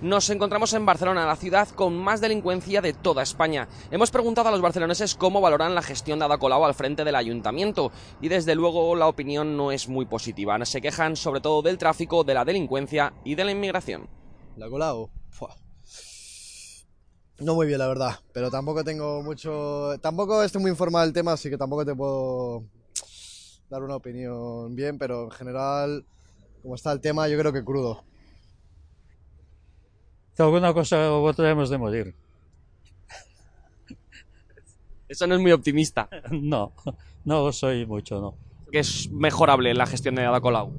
Nos encontramos en Barcelona, la ciudad con más delincuencia de toda España. Hemos preguntado a los barceloneses cómo valoran la gestión de Ada Colau al frente del ayuntamiento y desde luego la opinión no es muy positiva. Se quejan sobre todo del tráfico, de la delincuencia y de la inmigración. La Colau, no muy bien la verdad, pero tampoco tengo mucho, tampoco estoy muy informado del tema, así que tampoco te puedo dar una opinión bien, pero en general, como está el tema, yo creo que crudo. Alguna cosa u otra hemos de morir. Eso no es muy optimista. No, no soy mucho, no. Que es mejorable la gestión de Ada Colau.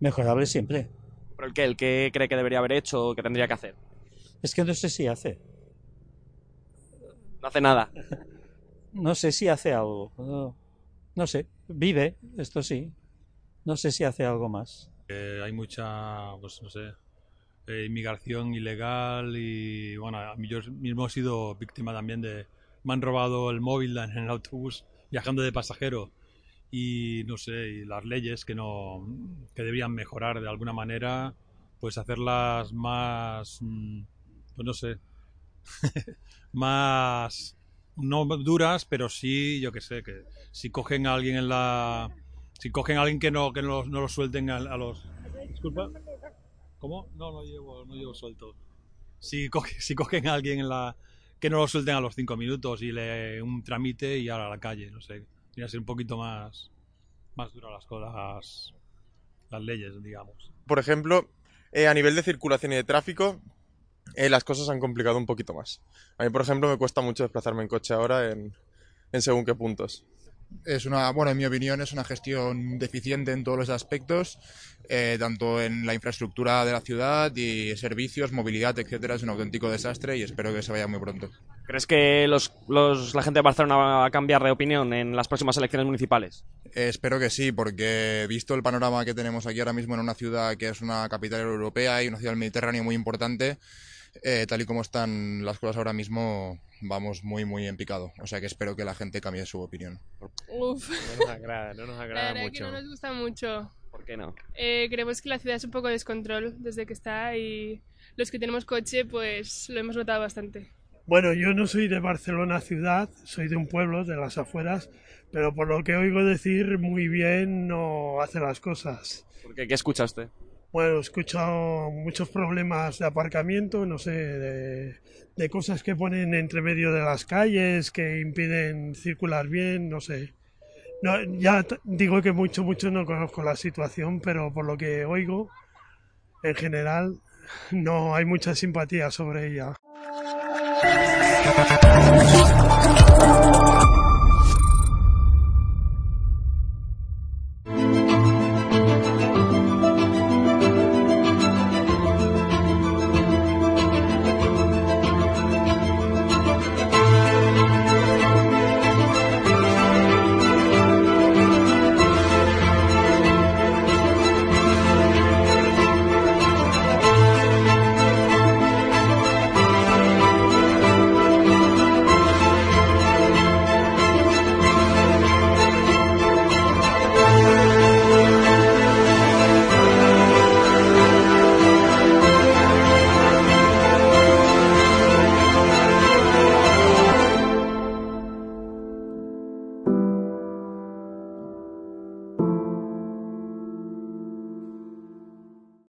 Mejorable siempre. ¿Pero el qué? ¿El qué cree que debería haber hecho o que tendría que hacer? Es que no sé si hace. No hace nada. No sé si hace algo. No, no sé. Vive, esto sí. No sé si hace algo más. Eh, hay mucha, pues no sé, eh, inmigración ilegal y bueno, yo mismo he sido víctima también de... Me han robado el móvil en el autobús viajando de pasajero y no sé, y las leyes que no que deberían mejorar de alguna manera, pues hacerlas más mm, pues no sé, más no duras, pero sí, yo que sé, que si cogen a alguien en la si cogen a alguien que no que no, no lo suelten a, a los Disculpa. ¿Cómo? No, no llevo, no llevo suelto. Si, coge, si cogen a alguien en la que no lo suelten a los cinco minutos y le un tramite y ahora a la calle, no sé. Tiene que ser un poquito más, más duras las cosas, las leyes, digamos. Por ejemplo, eh, a nivel de circulación y de tráfico, eh, las cosas han complicado un poquito más. A mí, por ejemplo, me cuesta mucho desplazarme en coche ahora en, en según qué puntos. Es una, bueno, en mi opinión, es una gestión deficiente en todos los aspectos, eh, tanto en la infraestructura de la ciudad y servicios, movilidad, etcétera. Es un auténtico desastre y espero que se vaya muy pronto. ¿Crees que los, los- la gente de Barcelona va a cambiar de opinión en las próximas elecciones municipales? Eh, espero que sí, porque visto el panorama que tenemos aquí ahora mismo en una ciudad que es una capital europea y una ciudad del Mediterráneo muy importante, eh, tal y como están las cosas ahora mismo, vamos muy, muy en picado. O sea que espero que la gente cambie su opinión. Uf, No nos agrada, no nos la agrada que mucho. no nos gusta mucho. ¿Por qué no? Eh, creemos que la ciudad es un poco descontrol desde que está y los que tenemos coche pues lo hemos notado bastante. Bueno, yo no soy de Barcelona ciudad, soy de un pueblo de las afueras, pero por lo que oigo decir, muy bien no hace las cosas. ¿Por qué? ¿Qué escucha usted? Bueno, he escuchado muchos problemas de aparcamiento, no sé, de, cosas que ponen entre medio de las calles, que impiden circular bien, no sé. No, ya digo que mucho, mucho no conozco la situación, pero por lo que oigo, en general, no hay mucha simpatía sobre ella.